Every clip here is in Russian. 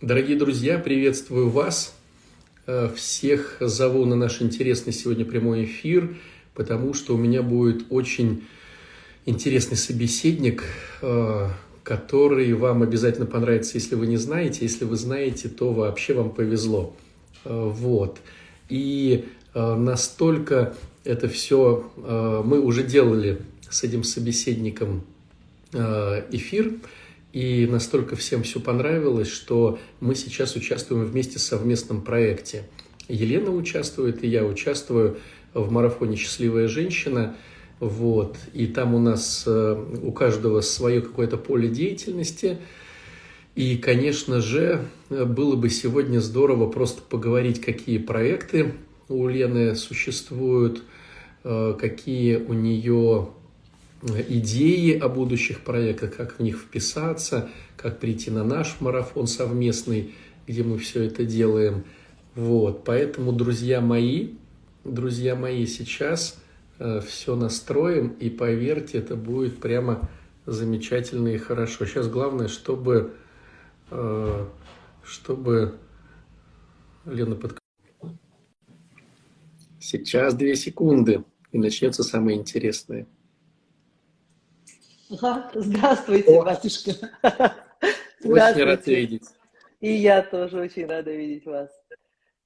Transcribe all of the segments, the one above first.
Дорогие друзья, приветствую вас. Э, всех зову на наш интересный сегодня прямой эфир, потому что у меня будет очень интересный собеседник, э, который вам обязательно понравится, если вы не знаете. Если вы знаете, то вообще вам повезло. Э, вот. И настолько это все мы уже делали с этим собеседником эфир – и настолько всем все понравилось, что мы сейчас участвуем вместе в совместном проекте. Елена участвует, и я участвую в марафоне «Счастливая женщина». Вот. И там у нас э, у каждого свое какое-то поле деятельности. И, конечно же, было бы сегодня здорово просто поговорить, какие проекты у Лены существуют, э, какие у нее идеи о будущих проектах, как в них вписаться, как прийти на наш марафон совместный, где мы все это делаем. Вот, поэтому, друзья мои, друзья мои, сейчас э, все настроим, и поверьте, это будет прямо замечательно и хорошо. Сейчас главное, чтобы, э, чтобы Лена под... Сейчас две секунды, и начнется самое интересное. Ага. Здравствуйте, О. батюшка. Очень рад видеть. И я тоже очень рада видеть вас.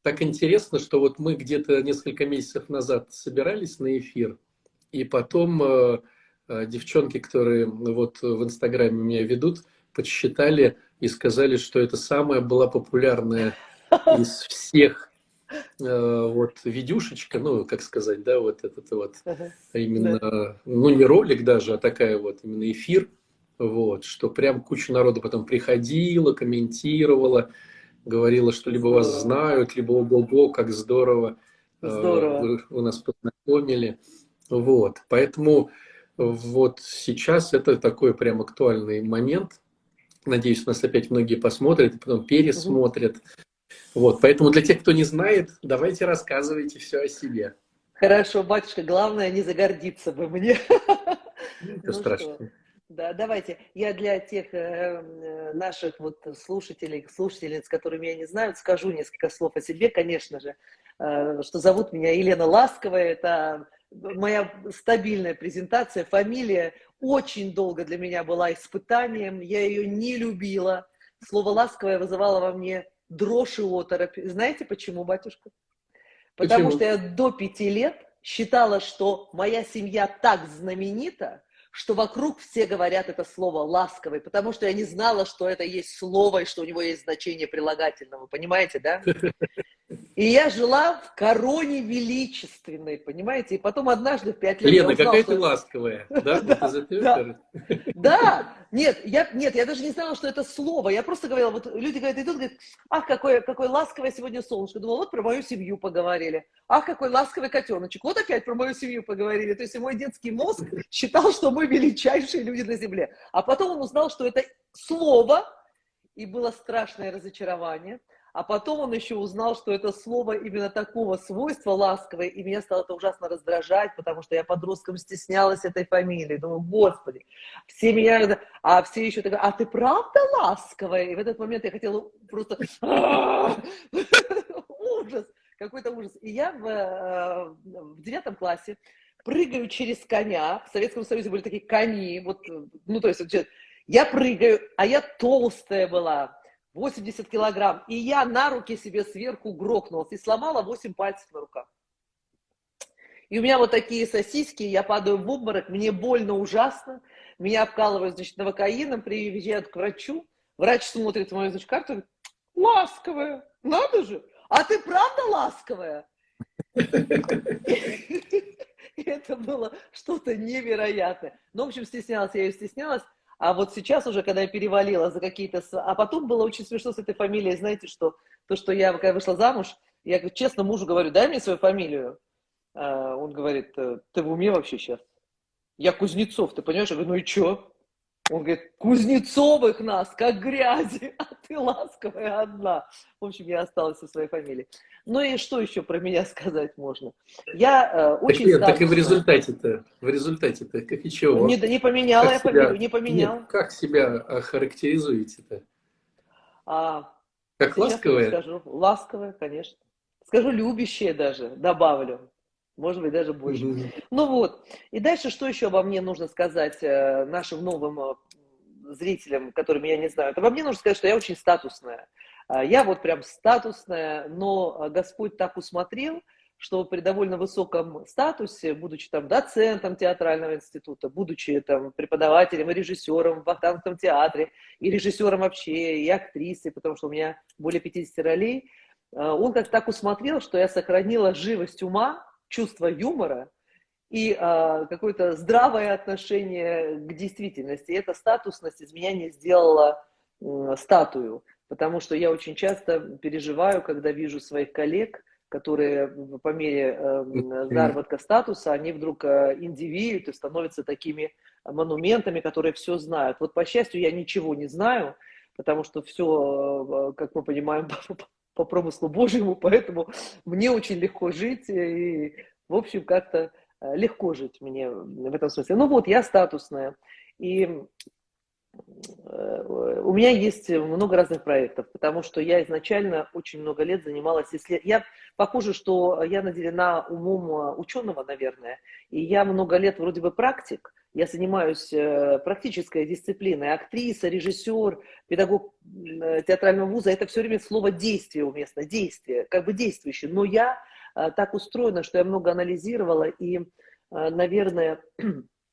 Так интересно, что вот мы где-то несколько месяцев назад собирались на эфир, и потом э, э, девчонки, которые вот в Инстаграме меня ведут, подсчитали и сказали, что это самая была популярная из всех вот видюшечка, ну, как сказать, да, вот этот вот uh-huh. именно, да. ну, не ролик даже, а такая вот именно эфир, вот, что прям куча народу потом приходила, комментировала, говорила, что либо здорово. вас знают, либо ого-го, как здорово, э, здорово. Вы, вы нас познакомили, вот, поэтому вот сейчас это такой прям актуальный момент, Надеюсь, нас опять многие посмотрят, потом пересмотрят. Вот, поэтому для тех, кто не знает, давайте рассказывайте все о себе. Хорошо, батюшка, главное не загордиться бы мне. Это ну страшно. Что? Да, давайте. Я для тех э, наших вот слушателей, слушательниц, которые меня не знают, скажу несколько слов о себе, конечно же, э, что зовут меня Елена Ласковая, это моя стабильная презентация, фамилия очень долго для меня была испытанием, я ее не любила. Слово ласковое вызывало во мне дрожь и оторопь. Знаете почему, батюшка? Потому почему? что я до пяти лет считала, что моя семья так знаменита, что вокруг все говорят это слово ласковый, потому что я не знала, что это есть слово и что у него есть значение прилагательного. Понимаете, да? И я жила в короне величественной, понимаете? И потом однажды в пять лет Лена, узнала, какая что... ты ласковая, да? да, да, нет, я, нет, я даже не знала, что это слово. Я просто говорила, вот люди говорят, идут, говорят, ах, какое, какое ласковое сегодня солнышко. Думала, вот про мою семью поговорили. Ах, какой ласковый котеночек. Вот опять про мою семью поговорили. То есть мой детский мозг считал, что мы величайшие люди на земле. А потом он узнал, что это слово, и было страшное разочарование. А потом он еще узнал, что это слово именно такого свойства ласковое, и меня стало это ужасно раздражать, потому что я подростком стеснялась этой фамилии. Думаю, господи, все меня... А все еще так, а ты правда ласковая? И в этот момент я хотела просто... Ужас, какой-то ужас. И я в, э, в девятом классе прыгаю через коня. В Советском Союзе были такие кони. Вот, ну, то есть, я прыгаю, а я толстая была 80 килограмм, и я на руки себе сверху грохнулась и сломала 8 пальцев на руках. И у меня вот такие сосиски, я падаю в обморок, мне больно ужасно, меня обкалывают, значит, новокаином, приезжают к врачу, врач смотрит в мою, значит, карту, говорит, ласковая, надо же, а ты правда ласковая? Это было что-то невероятное. Ну, в общем, стеснялась, я ее стеснялась. А вот сейчас уже, когда я перевалила за какие-то... А потом было очень смешно с этой фамилией, знаете, что то, что я, когда вышла замуж, я честно мужу говорю, дай мне свою фамилию. А он говорит, «Э, ты в уме вообще сейчас? Я Кузнецов, ты понимаешь? Я говорю, ну и что? Он говорит, Кузнецовых нас, как грязи, а ты ласковая одна. В общем, я осталась со своей фамилией. Ну и что еще про меня сказать можно? Я э, очень так, нет, так и в результате-то, в результате-то, как и чего? Не, не поменяла как я себя, фамилию, не поменяла. Нет, как себя характеризуете-то? А, Как ласковая? Скажу ласковая, конечно. Скажу любящая даже, добавлю. Может быть, даже больше. Mm-hmm. Ну вот. И дальше, что еще обо мне нужно сказать э, нашим новым э, зрителям, которые меня не знают? Обо мне нужно сказать, что я очень статусная. А, я вот прям статусная, но Господь так усмотрел, что при довольно высоком статусе, будучи там доцентом театрального института, будучи там преподавателем и режиссером в Вахтанговском театре, и режиссером вообще, и актрисой, потому что у меня более 50 ролей, он как так усмотрел, что я сохранила живость ума, чувство юмора и а, какое-то здравое отношение к действительности. И эта статусность из меня не сделала статую, потому что я очень часто переживаю, когда вижу своих коллег – которые по мере э, заработка статуса, они вдруг э, индивидуют и становятся такими монументами, которые все знают. Вот, по счастью, я ничего не знаю, потому что все, э, как мы понимаем, по, промыслу Божьему, поэтому мне очень легко жить, и, в общем, как-то э, легко жить мне в этом смысле. Ну вот, я статусная, и Э, у меня есть много разных проектов, потому что я изначально очень много лет занималась исследованием. Я похоже, что я наделена умом э, ученого, наверное, и я много лет вроде бы практик, я занимаюсь э, практической дисциплиной, актриса, режиссер, педагог театрального вуза, это все время слово действие уместно, действие, как бы действующий. Но я так устроена, что я много анализировала и, наверное,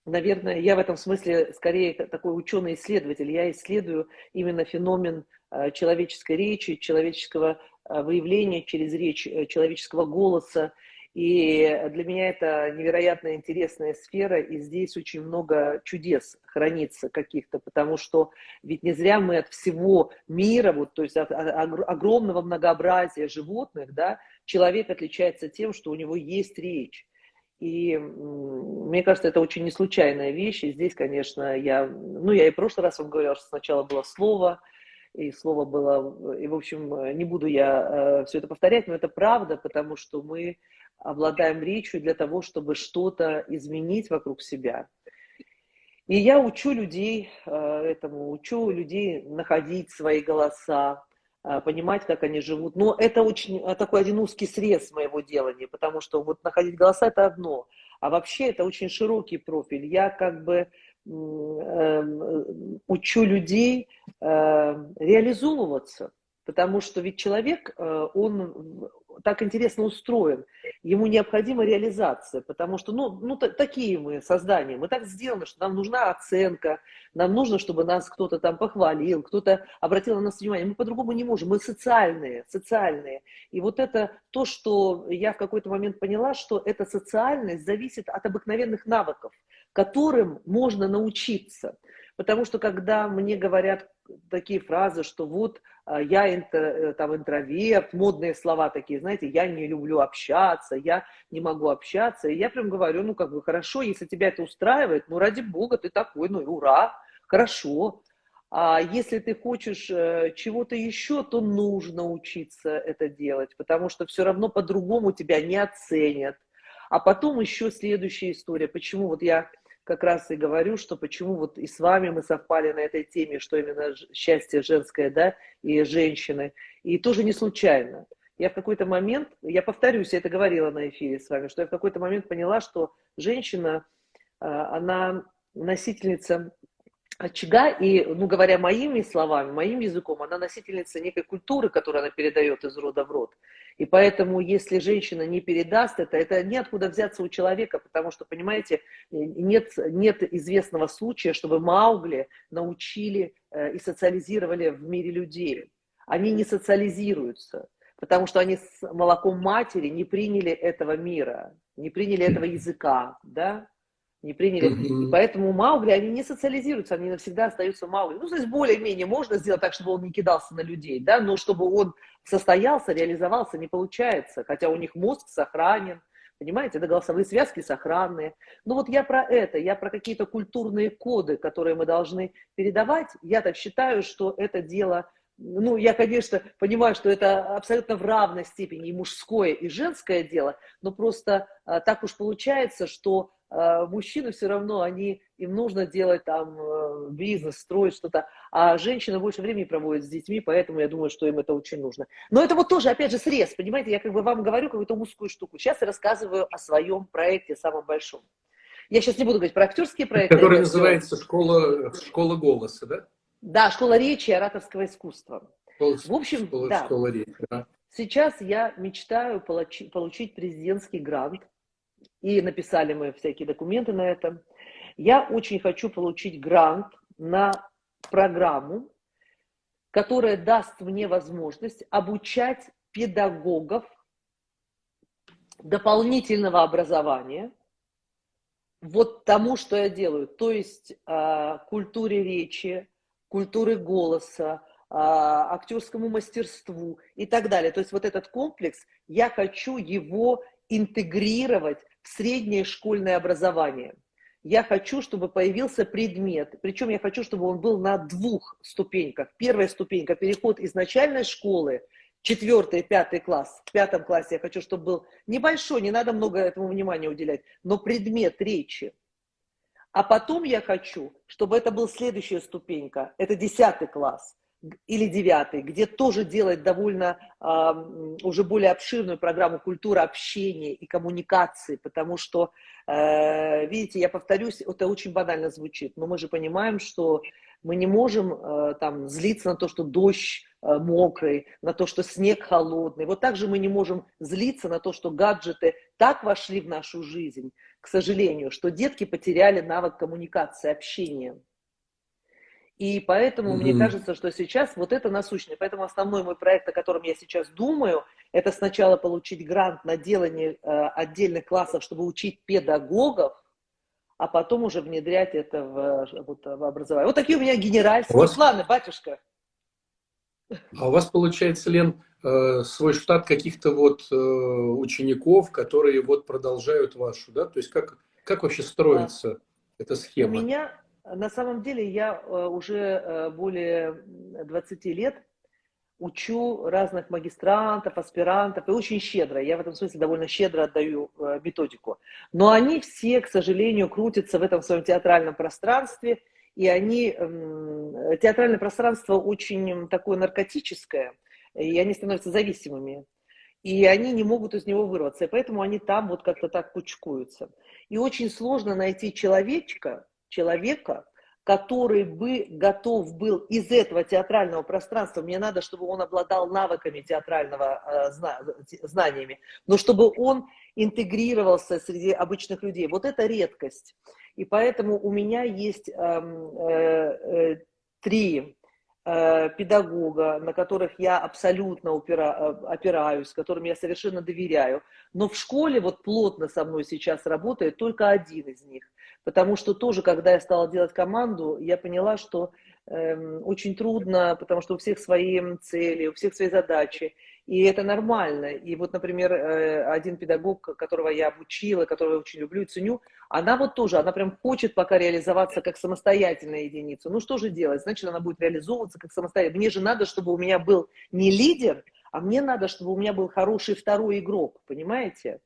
наверное, я в этом смысле скорее такой ученый-исследователь. Я исследую именно феномен э, человеческой речи, человеческого э, выявления через речь, э, человеческого голоса. И для меня это невероятно интересная сфера, и здесь очень много чудес хранится каких-то, потому что ведь не зря мы от всего мира, вот, то есть от огромного многообразия животных, да, человек отличается тем, что у него есть речь. И мне кажется, это очень не случайная вещь. И здесь, конечно, я, ну, я и в прошлый раз вам говорила, что сначала было слово, и слово было, и, в общем, не буду я э, все это повторять, но это правда, потому что мы обладаем речью для того, чтобы что-то изменить вокруг себя. И я учу людей э, этому, учу людей находить свои голоса, понимать, как они живут. Но это очень а, такой один узкий срез моего делания, потому что вот находить голоса – это одно, а вообще это очень широкий профиль. Я как бы эм, учу людей эм, реализовываться, потому что ведь человек, э, он так интересно устроен, ему необходима реализация, потому что, ну, ну такие мы создания, мы так сделаны, что нам нужна оценка, нам нужно, чтобы нас кто-то там похвалил, кто-то обратил на нас внимание, мы по-другому не можем, мы социальные, социальные. И вот это то, что я в какой-то момент поняла, что эта социальность зависит от обыкновенных навыков, которым можно научиться. Потому что когда мне говорят такие фразы, что вот а, я интро, э, там интроверт, модные слова такие, знаете, я не люблю общаться, я не могу общаться. И я прям говорю, ну как бы хорошо, если тебя это устраивает, ну ради бога, ты такой, ну ура, хорошо. А если ты хочешь э, чего-то еще, то нужно учиться это делать, потому что все равно по-другому тебя не оценят. А потом еще следующая история. Почему вот я как раз и говорю, что почему вот и с вами мы совпали на этой теме, что именно счастье женское, да, и женщины. И тоже не случайно. Я в какой-то момент, я повторюсь, я это говорила на эфире с вами, что я в какой-то момент поняла, что женщина, а, она носительница очага, и, ну, говоря моими словами, моим языком, она носительница некой культуры, которую она передает из рода в род. И поэтому, если женщина не передаст это, это неоткуда взяться у человека, потому что, понимаете, нет, нет известного случая, чтобы Маугли научили э, и социализировали в мире людей. Они не социализируются, потому что они с молоком матери не приняли этого мира, не приняли этого языка, да, не приняли. Mm-hmm. И поэтому Маугли, они не социализируются, они навсегда остаются Маугли. Ну, то есть более-менее можно сделать так, чтобы он не кидался на людей, да, но чтобы он состоялся, реализовался, не получается, хотя у них мозг сохранен, понимаете, это голосовые связки сохранные. Ну вот я про это, я про какие-то культурные коды, которые мы должны передавать. Я так считаю, что это дело ну, я, конечно, понимаю, что это абсолютно в равной степени и мужское, и женское дело, но просто а, так уж получается, что мужчины все равно, они, им нужно делать там э, бизнес, строить что-то, а женщины больше времени проводят с детьми, поэтому я думаю, что им это очень нужно. Но это вот тоже, опять же, срез, понимаете, я как бы вам говорю какую-то узкую штуку. Сейчас я рассказываю о своем проекте, самом большом. Я сейчас не буду говорить про актерские проекты. Который называется школа, «Школа голоса», да? Да, школа речи и ораторского искусства. Школа, в общем, школа, да. школа речи, да. Сейчас я мечтаю получить президентский грант, и написали мы всякие документы на это. Я очень хочу получить грант на программу, которая даст мне возможность обучать педагогов дополнительного образования вот тому, что я делаю, то есть э, культуре речи, культуры голоса, а, актерскому мастерству и так далее. То есть вот этот комплекс, я хочу его интегрировать среднее школьное образование. Я хочу, чтобы появился предмет, причем я хочу, чтобы он был на двух ступеньках. Первая ступенька – переход из начальной школы, четвертый, пятый класс. В пятом классе я хочу, чтобы был небольшой, не надо много этому внимания уделять, но предмет речи. А потом я хочу, чтобы это был следующая ступенька, это десятый класс или девятый, где тоже делать довольно э, уже более обширную программу культуры общения и коммуникации, потому что, э, видите, я повторюсь, это очень банально звучит, но мы же понимаем, что мы не можем э, там злиться на то, что дождь э, мокрый, на то, что снег холодный. Вот так же мы не можем злиться на то, что гаджеты так вошли в нашу жизнь, к сожалению, что детки потеряли навык коммуникации, общения. И поэтому mm-hmm. мне кажется, что сейчас вот это насущное. Поэтому основной мой проект, о котором я сейчас думаю, это сначала получить грант на делание э, отдельных классов, чтобы учить педагогов, а потом уже внедрять это в, вот, в образование. Вот такие у меня генеральские у вас... планы, батюшка. А у вас получается, Лен, э, свой штат каких-то вот э, учеников, которые вот продолжают вашу, да? То есть как, как вообще строится да. эта схема? У меня, на самом деле, я э, уже более 20 лет учу разных магистрантов, аспирантов, и очень щедро, я в этом смысле довольно щедро отдаю методику. Но они все, к сожалению, крутятся в этом своем театральном пространстве, и они, театральное пространство очень такое наркотическое – и они становятся зависимыми. И они не могут из него вырваться, и поэтому они там вот как-то так кучкуются. И очень сложно найти человечка, человека, который бы готов был из этого театрального пространства, мне надо, чтобы он обладал навыками театрального э, знаниями, но чтобы он интегрировался среди обычных людей. Вот это редкость. И поэтому у меня есть эм, э, э, три педагога, на которых я абсолютно упира, э, опираюсь, которым я совершенно доверяю. Но в школе вот плотно со мной сейчас работает только один из них. Потому что тоже, когда я стала делать команду, я поняла, что э, очень трудно, потому что у всех свои цели, у всех свои задачи. И это нормально. И вот, например, э, один педагог, которого я обучила, которого я очень люблю и ценю, она вот тоже, она прям хочет пока реализоваться как самостоятельная единица. Ну что же делать? Значит, она будет реализовываться как самостоятельная. Мне же надо, чтобы у меня был не лидер, а мне надо, чтобы у меня был хороший второй игрок, понимаете?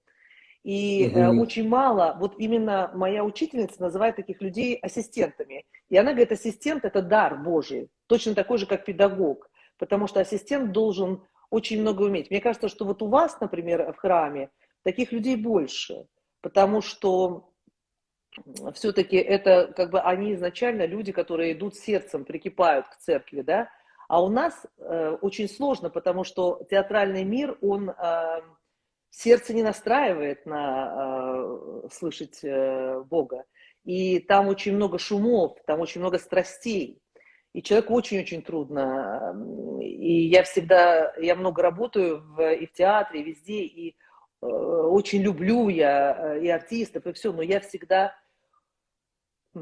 И угу. э, очень мало, вот именно моя учительница называет таких людей ассистентами. И она говорит, ассистент – это дар Божий, точно такой же, как педагог. Потому что ассистент должен очень много уметь. Мне кажется, что вот у вас, например, в храме таких людей больше, потому что все-таки это как бы они изначально люди, которые идут сердцем, прикипают к церкви, да, а у нас э, очень сложно, потому что театральный мир, он э, сердце не настраивает на э, слышать э, Бога. И там очень много шумов, там очень много страстей. И человеку очень-очень трудно. И я всегда, я много работаю в, и в театре, и везде, и э, очень люблю я э, и артистов, и все, но я всегда, э,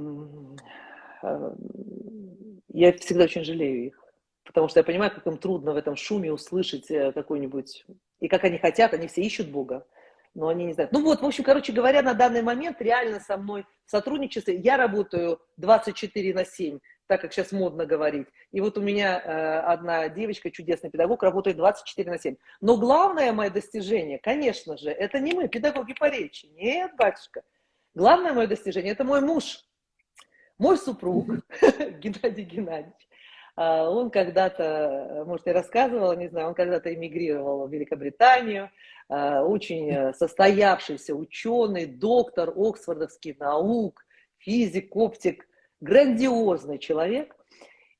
я всегда очень жалею их. Потому что я понимаю, как им трудно в этом шуме услышать э, какой-нибудь... И как они хотят, они все ищут Бога, но они не знают. Ну вот, в общем, короче говоря, на данный момент реально со мной в я работаю 24 на 7 так как сейчас модно говорить. И вот у меня э, одна девочка, чудесный педагог, работает 24 на 7. Но главное мое достижение, конечно же, это не мы, педагоги по речи. Нет, батюшка. Главное мое достижение – это мой муж, мой супруг Геннадий Геннадьевич. А, он когда-то, может, я рассказывала, не знаю, он когда-то эмигрировал в Великобританию, а, очень состоявшийся ученый, доктор оксфордовских наук, физик, оптик, грандиозный человек.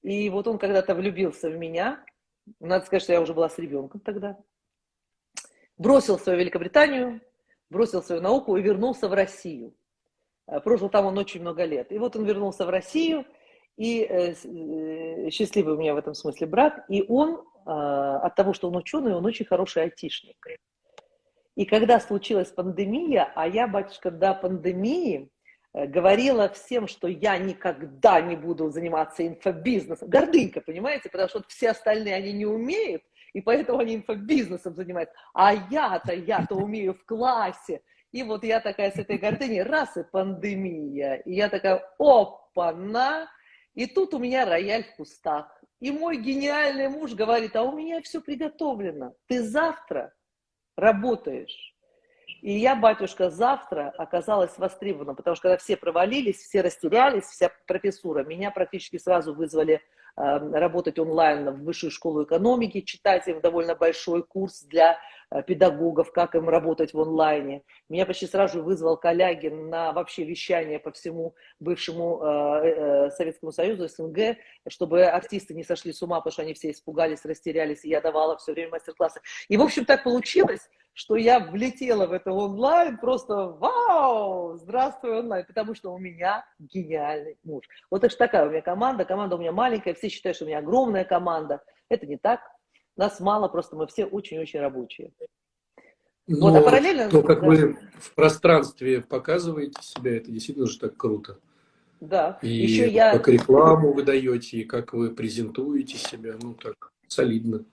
И вот он когда-то влюбился в меня. Надо сказать, что я уже была с ребенком тогда. Бросил свою Великобританию, бросил свою науку и вернулся в Россию. А, прожил там он очень много лет. И вот он вернулся в Россию, и э, э, счастливый у меня в этом смысле брат, и он э, от того, что он ученый, он очень хороший айтишник. И когда случилась пандемия, а я, батюшка, до пандемии Э, говорила всем, что я никогда не буду заниматься инфобизнесом. Гордынька, понимаете, потому что все остальные, они не умеют, и поэтому они инфобизнесом занимаются. А я-то, я-то умею в классе. И вот я такая с этой гордыней, раз и пандемия. И я такая, опа-на! И тут у меня рояль в кустах. И мой гениальный муж говорит, а у меня все приготовлено. Ты завтра работаешь. И я, батюшка, завтра оказалась востребована, потому что когда все провалились, все растерялись, вся профессура, меня практически сразу вызвали э, работать онлайн в высшую школу экономики, читать им довольно большой курс для педагогов, как им работать в онлайне. Меня почти сразу же вызвал Калягин на вообще вещание по всему бывшему э, э, Советскому Союзу, СНГ, чтобы артисты не сошли с ума, потому что они все испугались, растерялись, и я давала все время мастер-классы. И, в общем, так получилось, что я влетела в это онлайн, просто вау, здравствуй онлайн, потому что у меня гениальный муж. Вот это такая у меня команда, команда у меня маленькая, все считают, что у меня огромная команда. Это не так, нас мало, просто мы все очень-очень рабочие. Но вот, а параллельно... То, как да. вы в пространстве показываете себя, это действительно же так круто. Да. И Еще я... как рекламу вы даете, и как вы презентуете себя, ну так, солидно.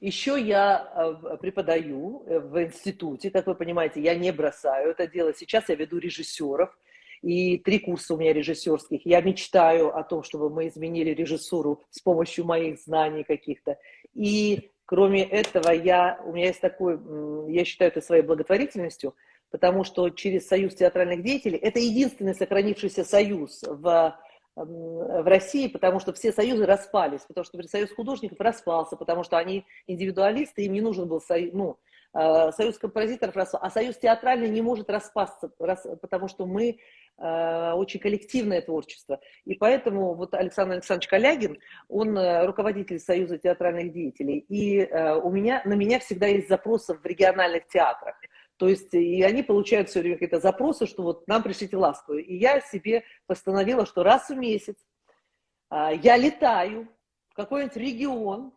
Еще я э, преподаю э, в институте, как вы понимаете, я не бросаю это дело. Сейчас я веду режиссеров, и три курса у меня режиссерских. Я мечтаю о том, чтобы мы изменили режиссуру с помощью моих знаний каких-то. И кроме этого, я, у меня есть такой, я считаю это своей благотворительностью, потому что через Союз театральных деятелей, это единственный сохранившийся союз в в России, потому что все союзы распались, потому что союз художников распался, потому что они индивидуалисты, им не нужен был союз, ну, союз композиторов распался, а союз театральный не может распасться, потому что мы э, очень коллективное творчество. И поэтому вот Александр Александрович Калягин, он э, руководитель Союза театральных деятелей, и у меня, на меня всегда есть запросы в региональных театрах. То есть и они получают все время какие-то запросы, что вот нам пришлите ласковую. И я себе постановила, что раз в месяц а, я летаю в какой-нибудь регион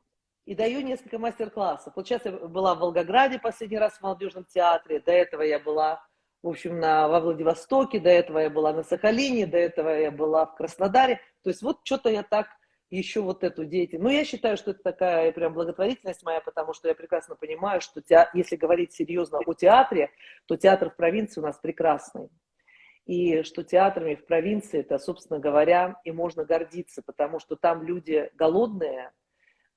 и даю несколько мастер-классов. Вот сейчас я была в Волгограде последний раз в молодежном театре, до этого я была, в общем, на, во Владивостоке, до этого я была на Сахалине, до этого я была в Краснодаре. То есть вот что-то я так еще вот эту деятельность. Ну, я считаю, что это такая прям благотворительность моя, потому что я прекрасно понимаю, что те... если говорить серьезно о театре, то театр в провинции у нас прекрасный. И что театрами в провинции, это, собственно говоря, и можно гордиться, потому что там люди голодные,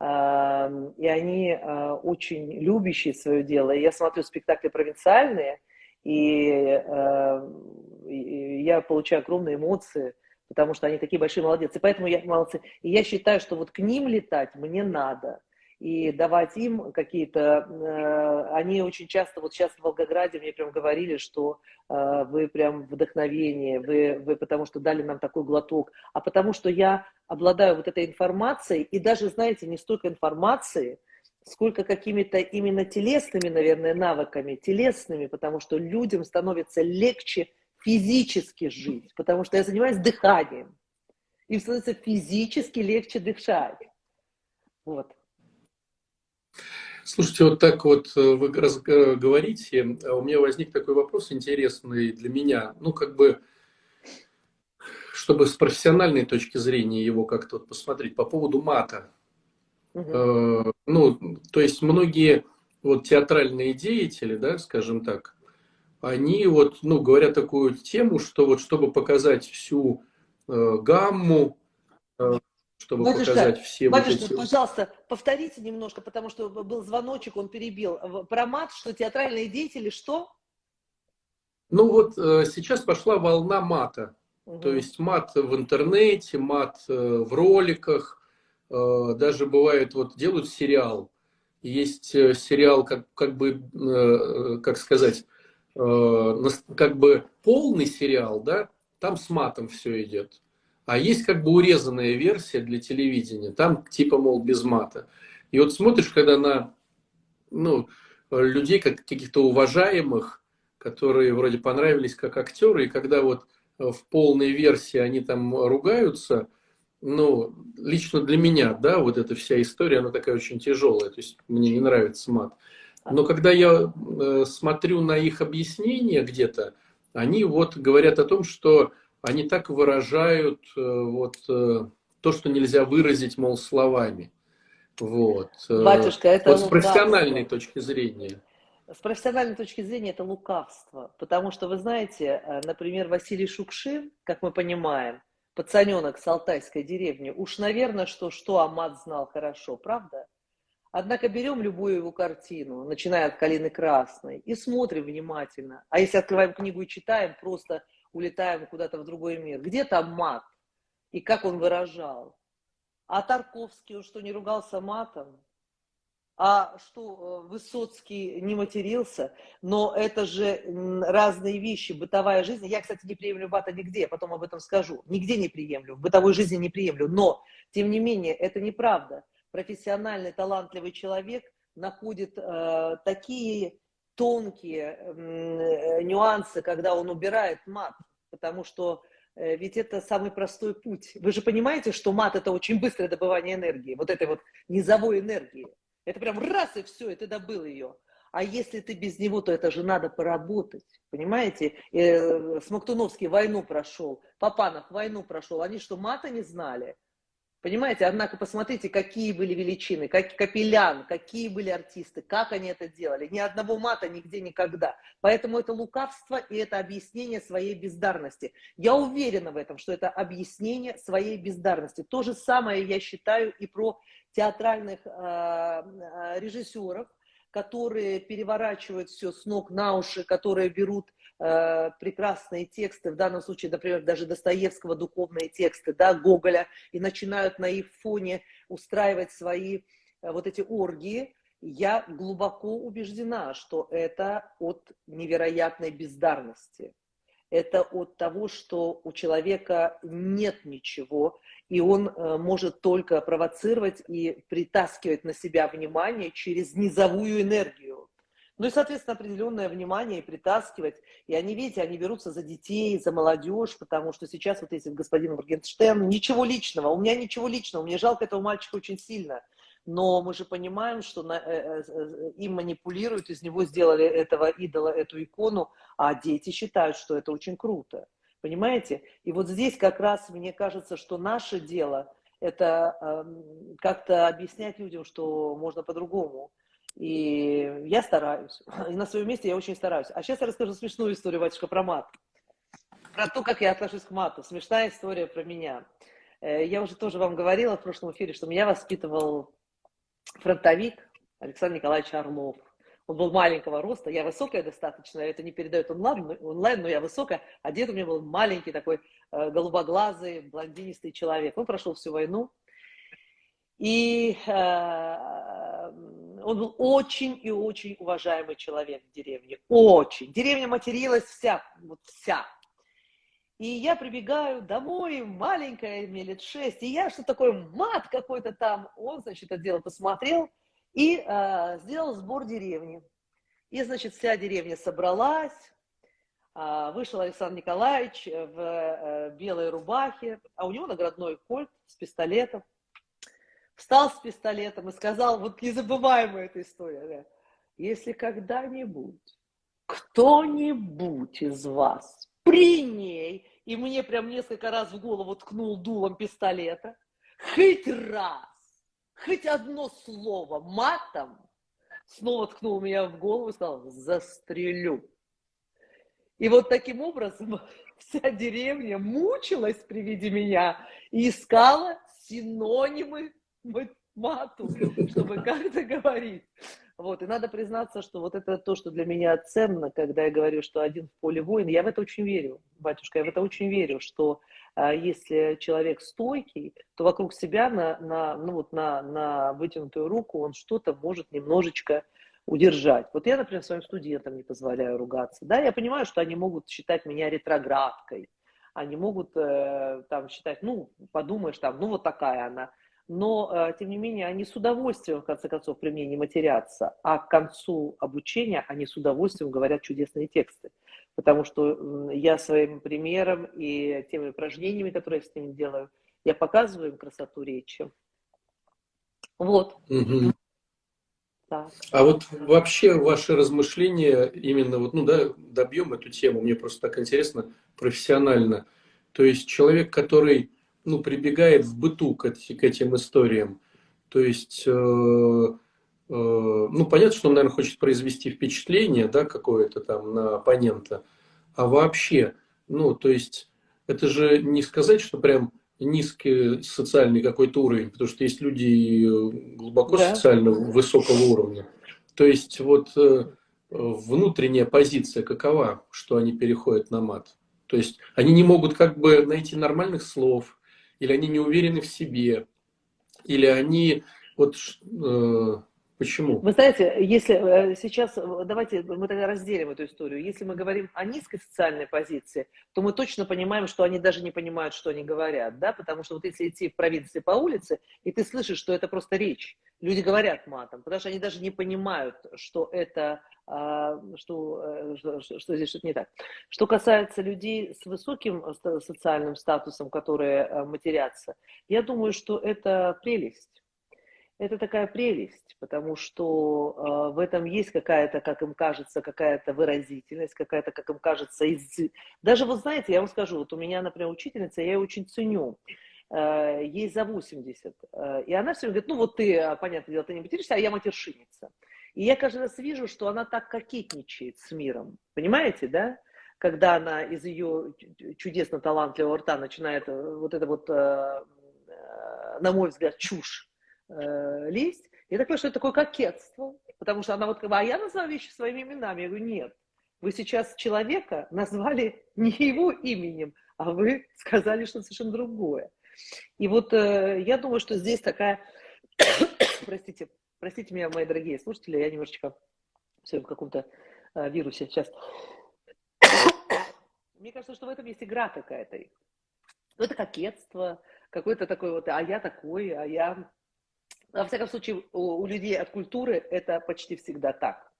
и они а, очень любящие свое дело. И я смотрю спектакли провинциальные, и я получаю огромные эмоции – потому что они такие большие молодцы. И поэтому я молодцы. И я считаю, что вот к ним летать мне надо. И давать им какие-то... Э, они очень часто, вот сейчас в Волгограде мне прям говорили, что э, вы прям вдохновение, вы, вы потому что дали нам такой глоток, а потому что я обладаю вот этой информацией, и даже, знаете, не столько информации, сколько какими-то именно телесными, наверное, навыками, телесными, потому что людям становится легче физически жить, потому что я занимаюсь дыханием. Им становится физически легче дышать. Вот. Слушайте, вот так вот э, вы э, говорите, а у меня возник такой вопрос интересный для меня. Ну, как бы, чтобы с профессиональной точки зрения его как-то вот посмотреть по поводу мата. Угу. Ну, то есть многие вот театральные деятели, да, скажем так, они вот, ну, говорят такую тему, что вот чтобы показать всю э, гамму чтобы батюшка, показать все батюшка, вот эти... пожалуйста, повторите немножко, потому что был звоночек, он перебил. Про мат, что театральные деятели, что? Ну вот э, сейчас пошла волна мата. Угу. То есть мат в интернете, мат э, в роликах. Э, даже бывает, вот делают сериал. Есть сериал, как, как бы, как сказать, как бы полный сериал, да, там с матом все идет. А есть как бы урезанная версия для телевидения, там типа, мол, без мата. И вот смотришь, когда на ну, людей, как каких-то уважаемых, которые вроде понравились как актеры, и когда вот в полной версии они там ругаются, ну, лично для меня, да, вот эта вся история, она такая очень тяжелая, то есть мне не нравится мат. Но когда я э, смотрю на их объяснения где-то, они вот говорят о том, что они так выражают э, вот э, то, что нельзя выразить, мол, словами. Вот. Батюшка, это вот с профессиональной точки зрения. С профессиональной точки зрения это лукавство, потому что, вы знаете, э, например, Василий Шукшин, как мы понимаем, пацаненок с алтайской деревни, уж, наверное, что, что Амат знал хорошо, правда? Однако берем любую его картину, начиная от «Калины красной», и смотрим внимательно. А если открываем книгу и читаем, просто улетаем куда-то в другой мир. Где там мат? И как он выражал? А Тарковский, он что, не ругался матом? а что э, Высоцкий не матерился, но это же разные вещи, бытовая жизнь. Я, кстати, не приемлю бата нигде, я потом об этом скажу. Нигде не приемлю, в бытовой жизни не приемлю. Но, тем не менее, это неправда. Профессиональный, талантливый человек находит э, такие тонкие нюансы, когда он убирает мат, потому что э, ведь это самый простой путь. Вы же понимаете, что мат это очень быстрое добывание энергии, вот этой вот низовой энергии. Это прям раз и все, и ты добыл ее. А если ты без него, то это же надо поработать. Понимаете? Э, Смоктуновский войну прошел, Папанов войну прошел. Они что, мата не знали? Понимаете? Однако посмотрите, какие были величины, как Капелян, какие были артисты, как они это делали. Ни одного мата нигде никогда. Поэтому это лукавство и это объяснение своей бездарности. Я уверена в этом, что это объяснение своей бездарности. То же самое я считаю и про театральных э, режиссеров, которые переворачивают все с ног на уши, которые берут э, прекрасные тексты, в данном случае, например, даже Достоевского духовные тексты, да, Гоголя, и начинают на их фоне устраивать свои э, вот эти оргии, я глубоко убеждена, что это от невероятной бездарности. Это от того, что у человека нет ничего, и он э, может только провоцировать и притаскивать на себя внимание через низовую энергию. Ну и, соответственно, определенное внимание и притаскивать. И они, видите, они берутся за детей, за молодежь, потому что сейчас вот если господин Моргенштерн, ничего личного, у меня ничего личного, мне жалко этого мальчика очень сильно. Но мы же понимаем, что на, э, э, им манипулируют, из него сделали этого идола, эту икону, а дети считают, что это очень круто. Понимаете? И вот здесь как раз мне кажется, что наше дело это э, как-то объяснять людям, что можно по-другому. И я стараюсь. И на своем месте я очень стараюсь. А сейчас я расскажу смешную историю, батюшка, про мат. Про то, как я отношусь к мату. Смешная история про меня. Э, я уже тоже вам говорила в прошлом эфире, что меня воспитывал фронтовик Александр Николаевич Орлов. Он был маленького роста, я высокая достаточно, это не передает онлайн, онлайн но я высокая, а дед у меня был маленький такой э, голубоглазый, блондинистый человек. Он прошел всю войну, и э, он был очень и очень уважаемый человек в деревне, очень. Деревня материлась вся, вот вся. И я прибегаю домой, маленькая, мне лет шесть, и я что такое, мат какой-то там. Он, значит, это дело посмотрел, и э, сделал сбор деревни. И, значит, вся деревня собралась, э, вышел Александр Николаевич в э, белой рубахе, а у него наградной кольт с пистолетом. Встал с пистолетом и сказал, вот незабываемая эта история, да, если когда-нибудь кто-нибудь из вас при ней, и мне прям несколько раз в голову ткнул дулом пистолета, хоть раз хоть одно слово матом, снова ткнул меня в голову и сказал, застрелю. И вот таким образом вся деревня мучилась при виде меня и искала синонимы мату, чтобы как-то говорить. Вот, и надо признаться, что вот это то, что для меня ценно, когда я говорю, что один в поле воин, я в это очень верю, батюшка, я в это очень верю, что а, если человек стойкий, то вокруг себя на, на, ну вот на, на вытянутую руку он что-то может немножечко удержать. Вот я, например, своим студентам не позволяю ругаться. Да, я понимаю, что они могут считать меня ретроградкой, они могут э, там считать, ну, подумаешь, там, ну, вот такая она но, э, тем не менее, они с удовольствием, в конце концов, при мне не матерятся, а к концу обучения они с удовольствием говорят чудесные тексты. Потому что я своим примером и теми упражнениями, которые я с ними делаю, я показываю им красоту речи. Вот. Угу. Так. А вот вообще ваши размышления именно вот, ну да, добьем эту тему, мне просто так интересно, профессионально. То есть человек, который ну, прибегает в быту к, к этим историям. То есть, э, э, ну, понятно, что он, наверное, хочет произвести впечатление, да, какое-то там на оппонента. А вообще, ну, то есть, это же не сказать, что прям низкий социальный какой-то уровень, потому что есть люди глубоко да. социально высокого уровня. То есть, вот э, внутренняя позиция какова, что они переходят на мат? То есть они не могут как бы найти нормальных слов, или они не уверены в себе, или они вот э, почему? Вы знаете, если э, сейчас, э, давайте мы тогда разделим эту историю. Если мы говорим о низкой социальной позиции, то мы точно понимаем, что они даже не понимают, что они говорят, да, потому что вот если идти в провинции по улице, и ты слышишь, что это просто речь, люди говорят матом, потому что они даже не понимают, что это а, что, э, что, что здесь что-то не так. Что касается людей с высоким социальным статусом, которые матерятся, я думаю, что это прелесть. Это такая прелесть, потому что в этом есть какая-то, как им кажется, какая-то выразительность, какая-то, как им кажется, из... Даже вот знаете, я вам скажу, вот у меня, например, учительница, я ее очень ценю ей за 80. И она все время говорит, ну вот ты, понятное дело, ты не материшься, а я матершинница. И я каждый раз вижу, что она так кокетничает с миром. Понимаете, да? Когда она из ее чудесно талантливого рта начинает э, вот это вот, э, э, на мой взгляд, чушь лезть, я так понимаю, что это такое кокетство. Потому что она вот как а я называю вещи своими именами. Я говорю, нет, вы сейчас человека назвали не его именем, а вы сказали что-то совершенно другое. И вот я думаю, что здесь такая, простите, Простите меня, мои дорогие слушатели, я немножечко в своем каком-то э, вирусе сейчас. Мне кажется, что в этом есть игра какая-то. Это кокетство, какое-то такое вот, а я такой, а я... Во всяком случае, у, у людей от культуры это почти всегда так.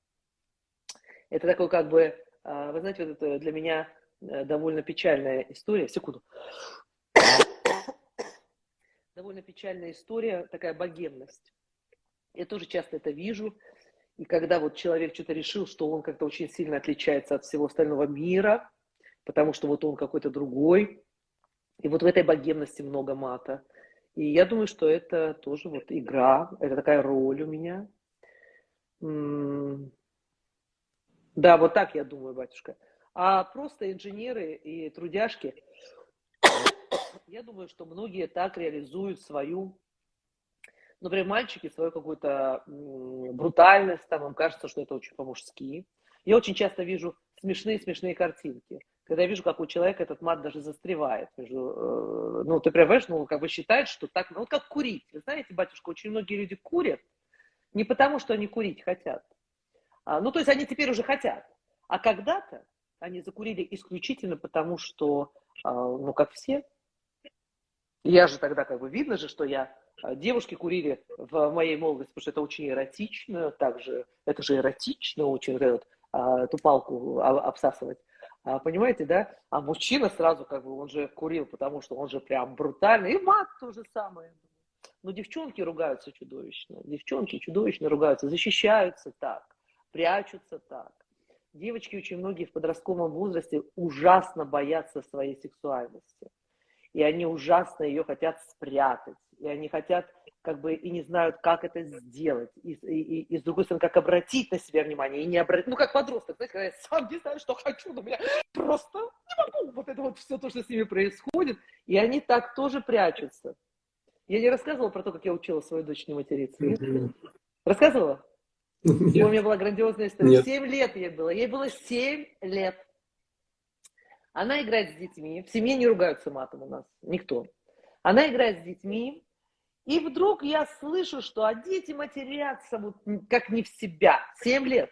Это такой как бы, э, вы знаете, вот это для меня э, довольно печальная история. Секунду. Довольно печальная история, такая богемность. Я тоже часто это вижу. И когда вот человек что-то решил, что он как-то очень сильно отличается от всего остального мира, потому что вот он какой-то другой, и вот в этой богемности много мата. И я думаю, что это тоже вот игра, это такая роль у меня. Да, вот так я думаю, батюшка. А просто инженеры и трудяшки, я думаю, что многие так реализуют свою например, мальчики свою какую-то брутальность, там им кажется, что это очень по-мужски. Я очень часто вижу смешные-смешные картинки. Когда я вижу, как у человека этот мат даже застревает. Между, э, ну, ты понимаешь, ну, как бы считает, что так, ну, вот как курить. Вы знаете, батюшка, очень многие люди курят не потому, что они курить хотят. А, ну, то есть они теперь уже хотят. А когда-то они закурили исключительно потому, что, а, ну, как все. Я же тогда как бы видно же, что я а, девушки курили в моей молодости, потому что это очень эротично, также это же эротично очень, вот эту, а, палку обсасывать. А, понимаете, да? А мужчина сразу как бы, он же курил, потому что он же прям брутальный. И мат то же самое. Но девчонки ругаются чудовищно. Девчонки чудовищно ругаются, защищаются так, прячутся так. Девочки очень многие в подростковом возрасте ужасно боятся своей сексуальности. И они ужасно ее хотят спрятать и они хотят как бы и не знают, как это сделать, и, и, и с другой стороны, как обратить на себя внимание, и не обратить, ну, как подросток, знаете, когда я сам не знаю, что хочу, но меня просто не могу, вот это вот все то, что с ними происходит, и они так тоже прячутся. Я не рассказывала про то, как я учила свою дочь не материться? Нет? Рассказывала? Нет. У меня была грандиозная история. Нет. 7 лет ей было. Ей было 7 лет. Она играет с детьми. В семье не ругаются матом у нас. Никто. Она играет с детьми. И вдруг я слышу, что а дети матерятся вот как не в себя. 7 лет.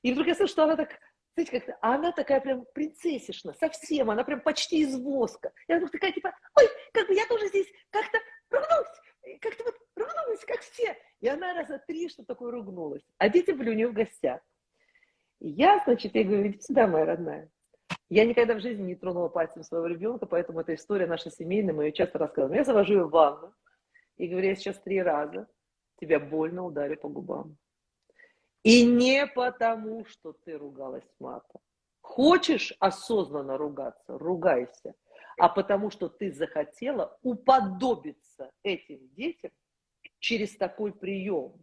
И вдруг я слышу, что она так, знаете, как а она такая прям принцессишна, совсем, она прям почти из воска. Я вдруг такая типа, ой, как бы я тоже здесь как-то ругнулась, как-то вот ругнулась, как все. И она раза три что такое ругнулась. А дети были у нее в гостях. И я, значит, я говорю, иди сюда, моя родная. Я никогда в жизни не тронула пальцем своего ребенка, поэтому эта история наша семейная, мы ее часто рассказываем. Я завожу ее в ванну и говорю, я сейчас три раза тебя больно ударю по губам. И не потому, что ты ругалась матом. Хочешь осознанно ругаться, ругайся. А потому, что ты захотела уподобиться этим детям через такой прием.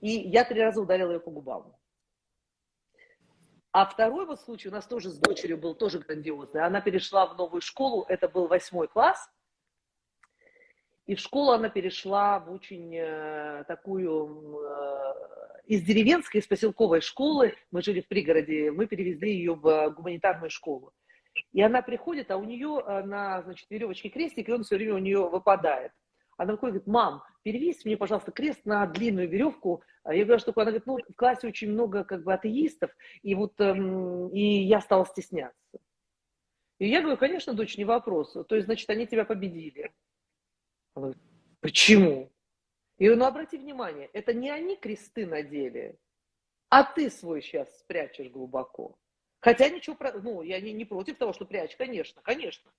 И я три раза ударила ее по губам. А второй вот случай у нас тоже с дочерью был тоже грандиозный. Она перешла в новую школу, это был восьмой класс. И в школу она перешла в очень э, такую, э, из деревенской, из поселковой школы, мы жили в пригороде, мы перевезли ее в гуманитарную школу. И она приходит, а у нее э, на значит, веревочке крестик, и он все время у нее выпадает. Она выходит, говорит, мам, перевесь мне, пожалуйста, крест на длинную веревку. А я говорю, что такое? Она говорит, ну, в классе очень много как бы атеистов, и вот эм, и я стала стесняться. И я говорю, конечно, дочь, не вопрос. То есть, значит, они тебя победили. Она говорит, почему? Говорю, ну обрати внимание, это не они кресты надели, а ты свой сейчас спрячешь глубоко. Хотя ничего, ну, я не, не против того, что прячь, конечно, конечно.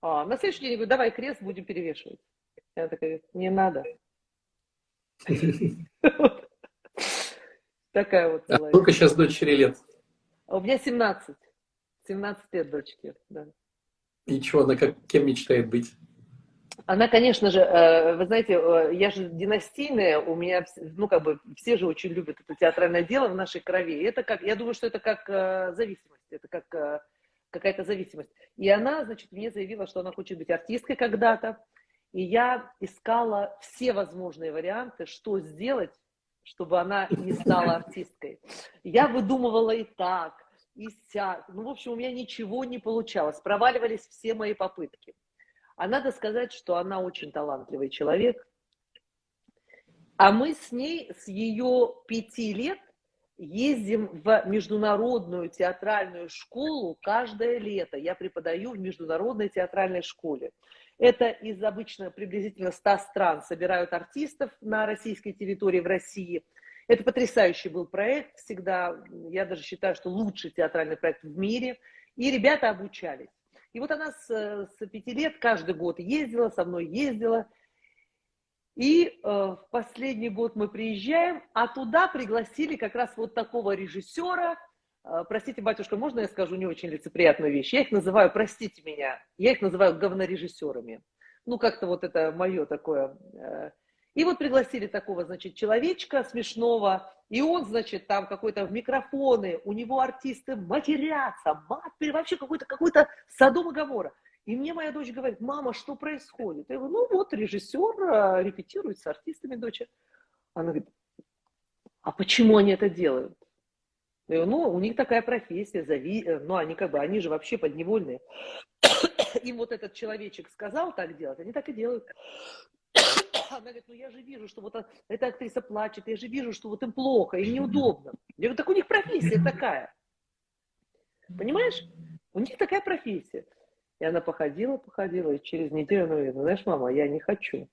А на следующий день я говорю, давай крест будем перевешивать. Она такая, не надо. Такая вот. А сколько сейчас дочери лет? А у меня 17. 17 лет дочке, да. И что, она как, кем мечтает быть? Она, конечно же, э, вы знаете, э, я же династийная, у меня, ну, как бы, все же очень любят это театральное дело в нашей крови. Это как, я думаю, что это как э, зависимость, это как какая-то зависимость. И она, значит, мне заявила, что она хочет быть артисткой когда-то. И я искала все возможные варианты, что сделать, чтобы она не стала артисткой. Я выдумывала и так, и сяк. Ну, в общем, у меня ничего не получалось. Проваливались все мои попытки. А надо сказать, что она очень талантливый человек. А мы с ней, с ее пяти лет, ездим в международную театральную школу каждое лето. Я преподаю в международной театральной школе. Это из обычно приблизительно 100 стран собирают артистов на российской территории в России. Это потрясающий был проект всегда. Я даже считаю, что лучший театральный проект в мире. И ребята обучались. И вот она с, с пяти лет каждый год ездила, со мной ездила. И э, в последний год мы приезжаем, а туда пригласили как раз вот такого режиссера. Э, простите, батюшка, можно я скажу не очень лицеприятную вещь? Я их называю, простите меня, я их называю говнорежиссерами. Ну, как-то вот это мое такое. Э, и вот пригласили такого, значит, человечка смешного, и он, значит, там какой-то в микрофоны, у него артисты матерятся, мат, вообще какой-то какой Содом и Гамора. И мне моя дочь говорит, мама, что происходит? Я говорю, ну вот режиссер а, репетирует с артистами дочь. Она говорит, а почему они это делают? Я говорю, ну, у них такая профессия, зави... Э, ну, они как бы, они же вообще подневольные. Им вот этот человечек сказал так делать, они так и делают. Она говорит, ну я же вижу, что вот эта актриса плачет, я же вижу, что вот им плохо, им неудобно. Я говорю, так у них профессия такая. Понимаешь? У них такая профессия. И она походила, походила, и через неделю она говорит, знаешь, мама, я не хочу.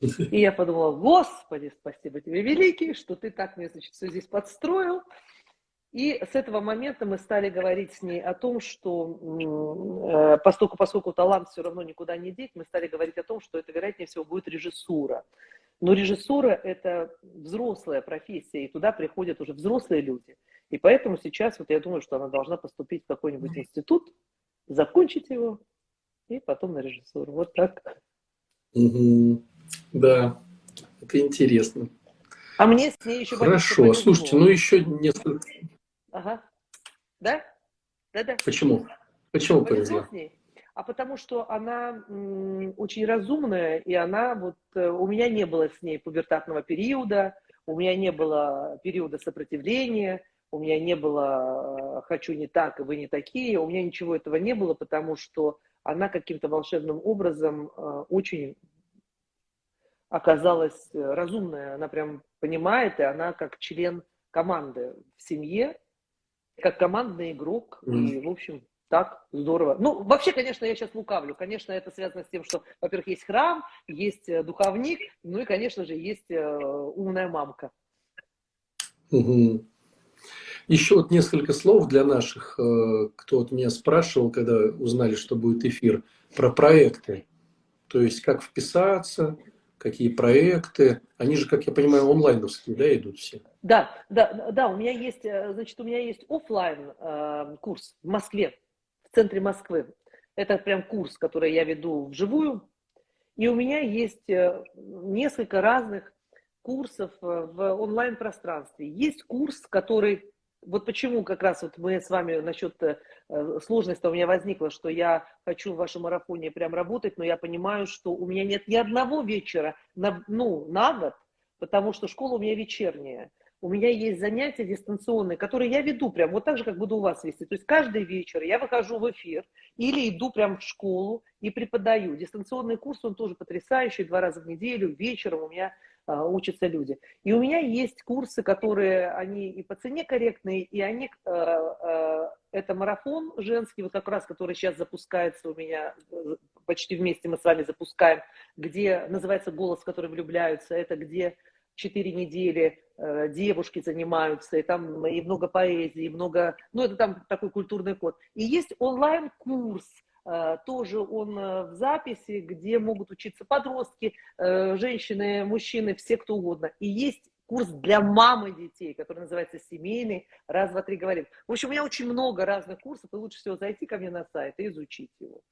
И я подумала, Господи, спасибо тебе, великий, что ты так мне, значит, все здесь подстроил. И с этого момента мы стали говорить с ней о том, что э, поскольку, поскольку талант все равно никуда не деть, мы стали говорить о том, что это, вероятнее всего, будет режиссура. Но режиссура – это взрослая профессия, и туда приходят уже взрослые люди. И поэтому сейчас вот я думаю, что она должна поступить в какой-нибудь институт, закончить его и потом на режиссуру. Вот так. Угу. Да, это интересно. А мне с ней еще Хорошо, слушайте, ну еще несколько... Ага. Да? Да-да. Почему? Почему повезло? Ней? а потому что она очень разумная, и она вот, э, у меня не было с ней пубертатного периода, у меня не было периода сопротивления, у меня не было э, «хочу не так, и вы не такие», у меня ничего этого не было, потому что она каким-то волшебным образом э, очень оказалась разумная, она прям понимает, и она как член команды в семье, как командный игрок, и, в общем, так, здорово. Ну, вообще, конечно, я сейчас лукавлю. Конечно, это связано с тем, что, во-первых, есть храм, есть э, духовник, ну и, конечно же, есть э, умная мамка. Угу. Еще вот несколько слов для наших, э, кто вот меня спрашивал, когда узнали, что будет эфир, про проекты. То есть, как вписаться, какие проекты. Они же, как я понимаю, онлайновские, да, идут все? Да, да, да, у меня есть, значит, у меня есть офлайн э, курс в Москве в центре Москвы. Это прям курс, который я веду вживую. И у меня есть э, несколько разных курсов э, в онлайн-пространстве. Есть курс, который... Вот почему как раз вот мы с вами насчет э, сложности у меня возникло, что я хочу в вашем марафоне прям работать, но я понимаю, что у меня нет ни одного вечера на, ну, на год, потому что школа у меня вечерняя у меня есть занятия дистанционные, которые я веду прям вот так же, как буду у вас вести. То есть каждый вечер я выхожу в эфир или иду прям в школу и преподаю. Дистанционный курс, он тоже потрясающий, два раза в неделю, вечером у меня учатся люди. И у меня есть курсы, которые, они и по цене корректные, и они, а, а, это марафон женский, вот как раз, который сейчас запускается у меня, э, почти вместе мы с вами запускаем, где называется «Голос, в который влюбляются», это где четыре недели э, девушки занимаются, и там и много поэзии, и много, ну это там такой культурный код. И есть онлайн-курс, тоже он э, в записи, где могут учиться подростки, э, женщины, мужчины, все кто угодно. И есть курс для мамы детей, который называется «Семейный», раз, два, три говорим. В общем, у меня очень много разных курсов, и лучше всего зайти ко мне на сайт и изучить его.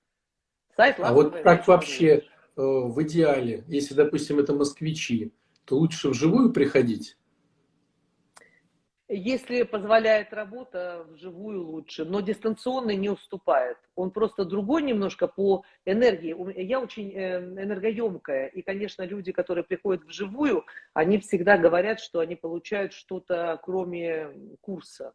Сайт А вот как вообще э, в идеале, если, допустим, это москвичи, то лучше вживую приходить? Если позволяет работа, вживую лучше, но дистанционный не уступает. Он просто другой немножко по энергии. Я очень э, энергоемкая, и, конечно, люди, которые приходят вживую, они всегда говорят, что они получают что-то кроме курса.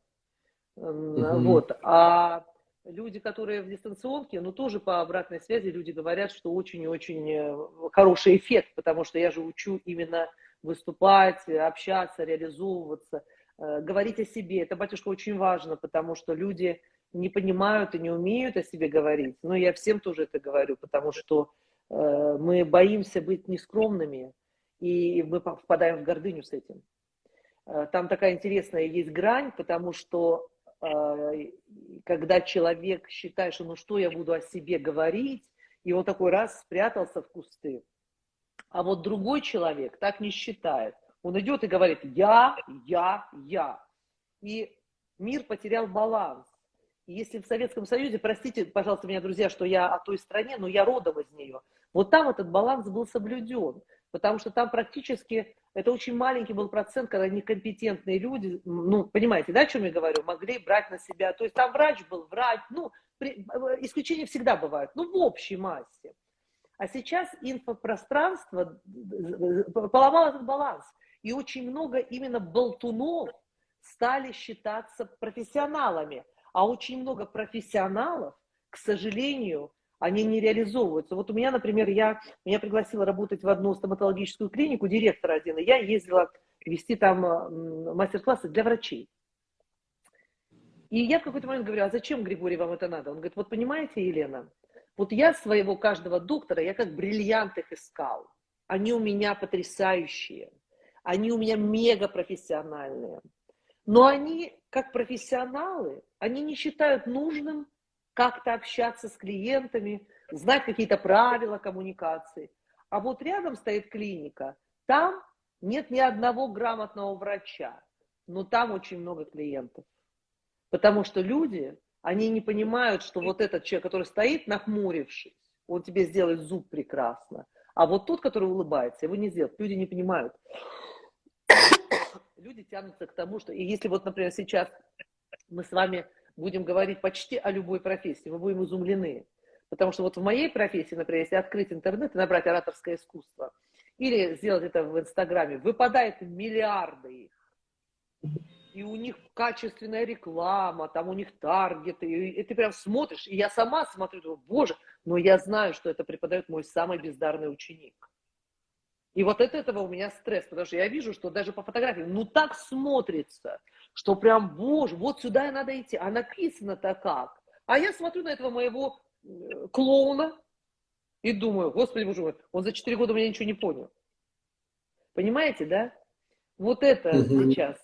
Угу. Вот. А люди, которые в дистанционке, ну тоже по обратной связи люди говорят, что очень и очень э, хороший эффект, потому что я же учу именно выступать, общаться, реализовываться, говорить о себе. Это, батюшка, очень важно, потому что люди не понимают и не умеют о себе говорить. Но я всем тоже это говорю, потому что э, мы боимся быть нескромными, и мы впадаем в гордыню с этим. Там такая интересная есть грань, потому что когда человек считает, что ну что я буду о себе говорить, и он такой раз спрятался в кусты, а вот другой человек так не считает. Он идет и говорит «я, я, я». И мир потерял баланс. И если в Советском Союзе, простите, пожалуйста, меня, друзья, что я о той стране, но я родом из нее, вот там этот баланс был соблюден. Потому что там практически, это очень маленький был процент, когда некомпетентные люди, ну, понимаете, да, о чем я говорю, могли брать на себя. То есть там врач был, врач, ну, при, э, исключения всегда бывают, ну, в общей массе. А сейчас инфопространство поломало этот баланс. И очень много именно болтунов стали считаться профессионалами. А очень много профессионалов, к сожалению, они не реализовываются. Вот у меня, например, я, меня пригласила работать в одну стоматологическую клинику, директор один, и я ездила вести там мастер-классы для врачей. И я в какой-то момент говорю, а зачем, Григорий, вам это надо? Он говорит, вот понимаете, Елена, вот я своего каждого доктора, я как бриллиант их искал. Они у меня потрясающие. Они у меня мега профессиональные. Но они, как профессионалы, они не считают нужным как-то общаться с клиентами, знать какие-то правила коммуникации. А вот рядом стоит клиника, там нет ни одного грамотного врача, но там очень много клиентов. Потому что люди они не понимают, что вот этот человек, который стоит, нахмурившись, он тебе сделает зуб прекрасно. А вот тот, который улыбается, его не сделает. Люди не понимают. Люди тянутся к тому, что... И если вот, например, сейчас мы с вами будем говорить почти о любой профессии, мы будем изумлены. Потому что вот в моей профессии, например, если открыть интернет и набрать ораторское искусство, или сделать это в Инстаграме, выпадает миллиарды их. И у них качественная реклама, там у них таргеты, и, ты прям смотришь, и я сама смотрю, думаю, боже, но я знаю, что это преподает мой самый бездарный ученик. И вот от этого у меня стресс, потому что я вижу, что даже по фотографии, ну так смотрится, что прям, боже, вот сюда и надо идти, а написано-то как? А я смотрю на этого моего э, клоуна и думаю, господи, боже мой, он за 4 года у меня ничего не понял. Понимаете, да? Вот это угу. сейчас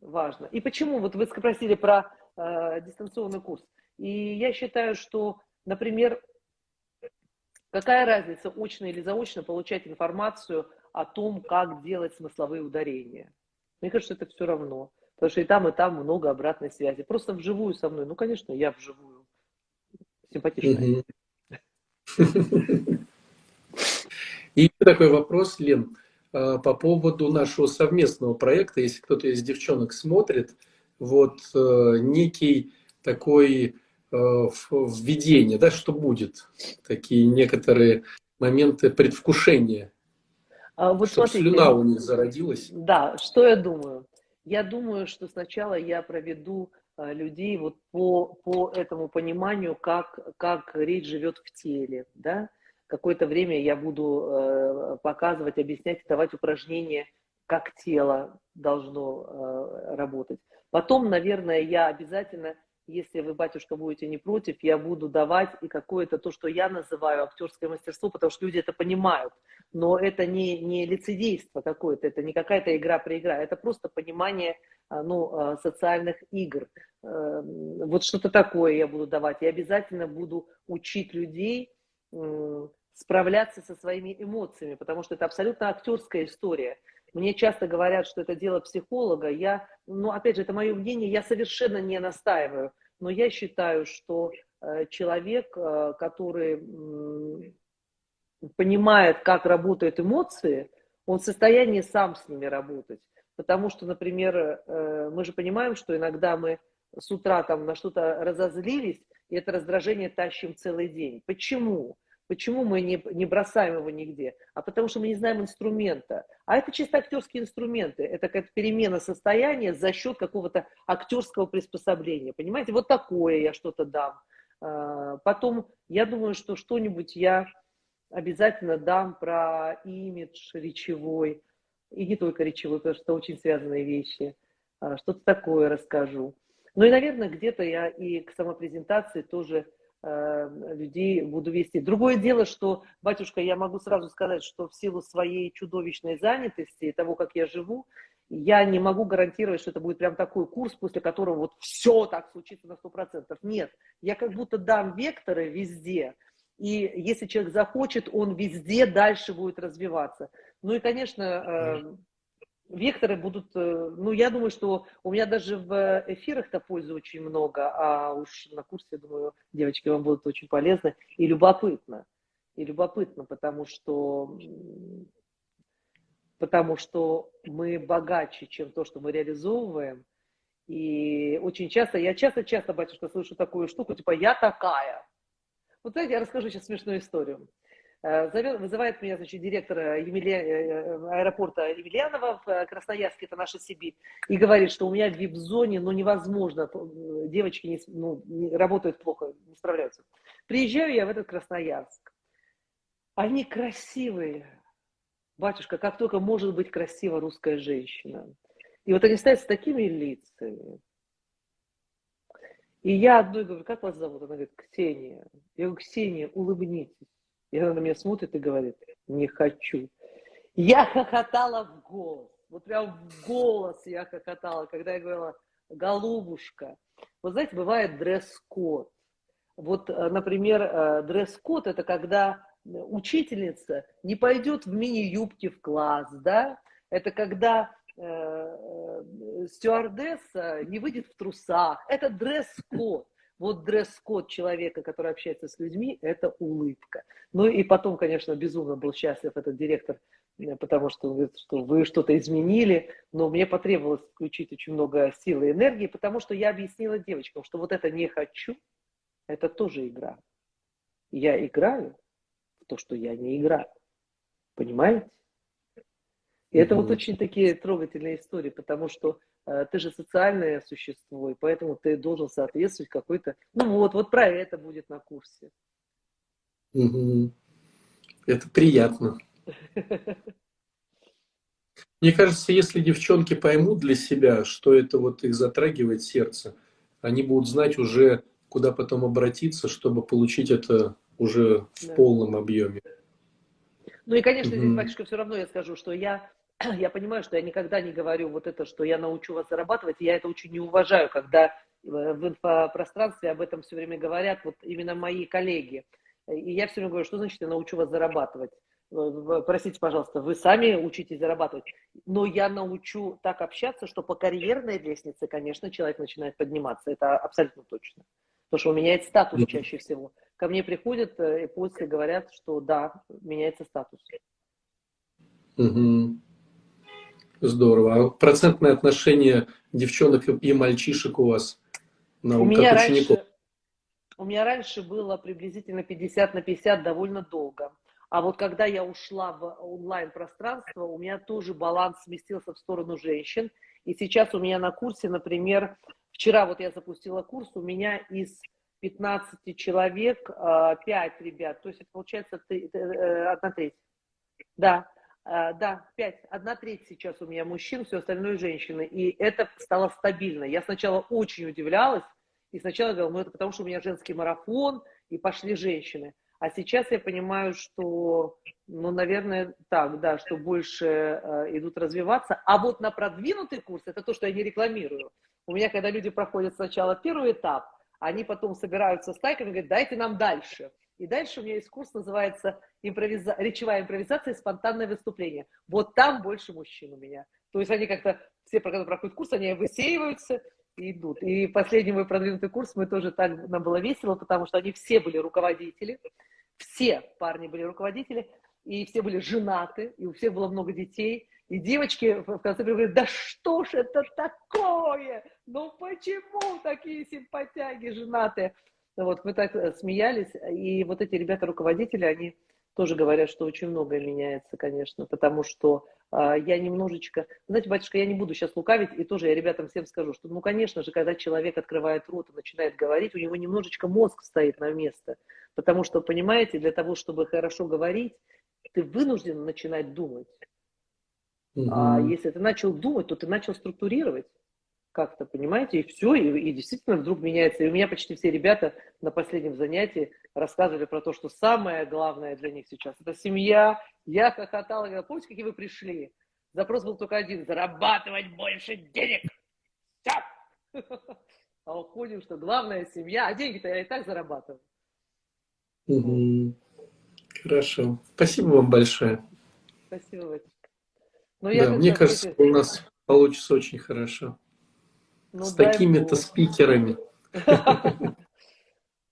важно. И почему? Вот вы спросили про э, дистанционный курс. И я считаю, что, например, какая разница, очно или заочно получать информацию о том, как делать смысловые ударения. Мне кажется, это все равно. Потому что и там, и там много обратной связи. Просто вживую со мной. Ну, конечно, я вживую. Симпатичная. И такой вопрос, Лен, а, по поводу нашего совместного проекта, если кто-то из девчонок смотрит, вот э, некий такой введение, да, что будет, такие некоторые моменты предвкушения, а, вот чтобы смотрите, слюна у них зародилась. Да, что я думаю? Я думаю, что сначала я проведу а, людей вот по, по этому пониманию, как, как речь живет в теле, да, какое-то время я буду э, показывать, объяснять, давать упражнения, как тело должно э, работать. Потом, наверное, я обязательно если вы, батюшка, будете не против, я буду давать и какое-то то, что я называю актерское мастерство, потому что люди это понимают. Но это не, не лицедейство какое-то, это не какая-то игра при игра, это просто понимание а, ну, а, социальных игр. Эм, вот что-то такое я буду давать. Я обязательно буду учить людей справляться со своими эмоциями, потому что это абсолютно актерская история. Мне часто говорят, что это дело психолога. Я, ну, опять же, это мое мнение, я совершенно не настаиваю. Но я считаю, что э, человек, э, который понимает, как работают эмоции, он в состоянии сам с ними работать. Потому что, например, э, мы же понимаем, что иногда мы с утра там на что-то разозлились, и это раздражение тащим целый день. Почему? Почему мы не, не бросаем его нигде? А потому что мы не знаем инструмента. А это чисто актерские инструменты. Это какая-то перемена состояния за счет какого-то актерского приспособления. Понимаете, вот такое я что-то дам. А, потом, я думаю, что что-нибудь я обязательно дам про имидж речевой. И не только речевой, потому что очень связанные вещи. А, что-то такое расскажу. Ну и, наверное, где-то я и к самопрезентации тоже людей буду вести. Другое дело, что, батюшка, я могу сразу сказать, что в силу своей чудовищной занятости и того, как я живу, я не могу гарантировать, что это будет прям такой курс, после которого вот все так случится на 100%. Нет, я как будто дам векторы везде, и если человек захочет, он везде дальше будет развиваться. Ну и, конечно, э, векторы будут, э, ну, я думаю, что у меня даже в эфирах-то пользы очень много, а уж на курсе, я думаю, девочки, вам будут очень полезны и любопытно. И любопытно, потому что, потому что мы богаче, чем то, что мы реализовываем. И очень часто, я часто-часто, батюшка, слышу такую штуку, типа, я такая. Вот знаете, я расскажу сейчас смешную историю. Э, вызывает меня, значит, директор Емелья, э, аэропорта Емельянова в э, Красноярске, это наша Сибирь, и говорит, что у меня в вип-зоне, ну, невозможно, девочки не, ну, не, работают плохо, не справляются. Приезжаю я в этот Красноярск. Они красивые. Батюшка, как только может быть красива русская женщина. И вот они стоят с такими лицами. И я одной говорю, как вас зовут? Она говорит, Ксения. Я говорю, Ксения, улыбнитесь. И она на меня смотрит и говорит, не хочу. Я хохотала в голос. Вот прям в голос я хохотала, когда я говорила, голубушка. Вот знаете, бывает дресс-код. Вот, э, например, э, дресс-код – это когда учительница не пойдет в мини-юбке в класс, да? Это когда э, э, стюардесса не выйдет в трусах. Это дресс-код. Вот дресс-код человека, который общается с людьми, это улыбка. Ну и потом, конечно, безумно был счастлив этот директор, э, потому что он говорит, что вы что-то изменили, но мне потребовалось включить очень много сил и энергии, потому что я объяснила девочкам, что вот это не хочу, это тоже игра. Я играю в то, что я не играю. Понимаете? И это вот очень такие трогательные истории, потому что ты же социальное существо, и поэтому ты должен соответствовать какой-то... Ну вот, вот про это будет на курсе. Угу. Это приятно. Мне кажется, если девчонки поймут для себя, что это вот их затрагивает сердце, они будут знать уже, куда потом обратиться, чтобы получить это уже в да. полном объеме. Ну и, конечно, здесь, батюшка, все равно я скажу, что я, я понимаю, что я никогда не говорю вот это, что я научу вас зарабатывать, и я это очень не уважаю, когда э, в инфопространстве об этом все время говорят вот именно мои коллеги. И я все время говорю, что значит я научу вас зарабатывать? Э, простите, пожалуйста, вы сами учитесь зарабатывать, но я научу так общаться, что по карьерной лестнице, конечно, человек начинает подниматься. Это абсолютно точно. Потому что меняет статус чаще всего. Ко мне приходят э, и после говорят, что да, меняется статус. Угу. Здорово. А процентное отношение девчонок и мальчишек у вас на у меня раньше, У меня раньше было приблизительно 50 на 50 довольно долго. А вот когда я ушла в онлайн-пространство, у меня тоже баланс сместился в сторону женщин. И сейчас у меня на курсе, например, вчера вот я запустила курс, у меня из 15 человек 5 а, ребят, то есть это получается э, одна треть. Да, да, 5, одна треть сейчас у меня мужчин, все остальное женщины. И это стало стабильно. Я сначала очень удивлялась, и сначала говорила, ну это потому что у меня женский марафон, и пошли женщины. А сейчас я понимаю, что, ну, наверное, так, да, что больше э, идут развиваться. А вот на продвинутый курс, это то, что я не рекламирую. У меня, когда люди проходят сначала первый этап, они потом собираются стайками и говорят, дайте нам дальше. И дальше у меня есть курс, называется импровиза... речевая импровизация и спонтанное выступление. Вот там больше мужчин у меня. То есть они как-то, все, когда проходят курс, они высеиваются и идут. И последний мой продвинутый курс мы тоже так, нам было весело, потому что они все были руководители, все парни были руководители, и все были женаты, и у всех было много детей. И девочки в конце говорят, да что ж это такое? Ну почему такие симпатяги женатые? Вот, мы так э, смеялись, и вот эти ребята-руководители, они тоже говорят, что очень многое меняется, конечно, потому что а, я немножечко... Знаете, батюшка, я не буду сейчас лукавить, и тоже я ребятам всем скажу, что, ну, конечно же, когда человек открывает рот и начинает говорить, у него немножечко мозг стоит на место. Потому что, понимаете, для того, чтобы хорошо говорить, ты вынужден начинать думать. Угу. А если ты начал думать, то ты начал структурировать как-то, понимаете, и все, и, и действительно вдруг меняется. И у меня почти все ребята на последнем занятии рассказывали про то, что самое главное для них сейчас – это семья. Я хохотала, говорила, помните, какие вы пришли? Запрос был только один – зарабатывать больше денег. Все. А уходим, что главное – семья, а деньги-то я и так зарабатываю. Угу. Хорошо. Спасибо вам большое. Спасибо, Вадик. Ну, да, мне кажется, у нас получится очень хорошо. Ну, С такими-то спикерами.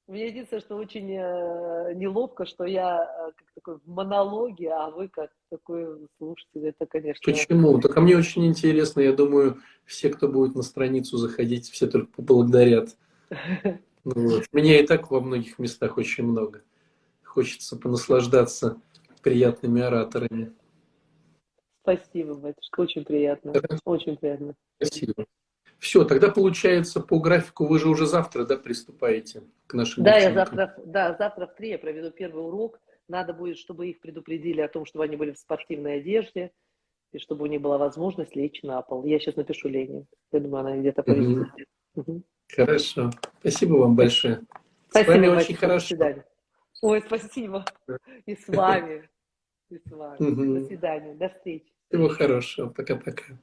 Мне единственное, что очень э, неловко, что я э, как такой в монологе, а вы как такой слушатель, это, конечно... Почему? Так а мне очень интересно, я думаю, все, кто будет на страницу заходить, все только поблагодарят. Вот. Меня и так во многих местах очень много. Хочется понаслаждаться приятными ораторами. Спасибо, батюшка, очень приятно. Очень приятно. Спасибо. Все, тогда получается по графику вы же уже завтра, да, приступаете к нашим Да, я завтра, да, завтра в три я проведу первый урок. Надо будет, чтобы их предупредили о том, чтобы они были в спортивной одежде, и чтобы у них была возможность лечь на пол. Я сейчас напишу Лене. Я думаю, она где-то повесит. Угу. Хорошо. Спасибо вам большое. Спасибо, с вами очень хорошо. До свидания. Ой, спасибо. И с вами. И с вами. Угу. До свидания. До встречи. Всего хорошего. Пока-пока.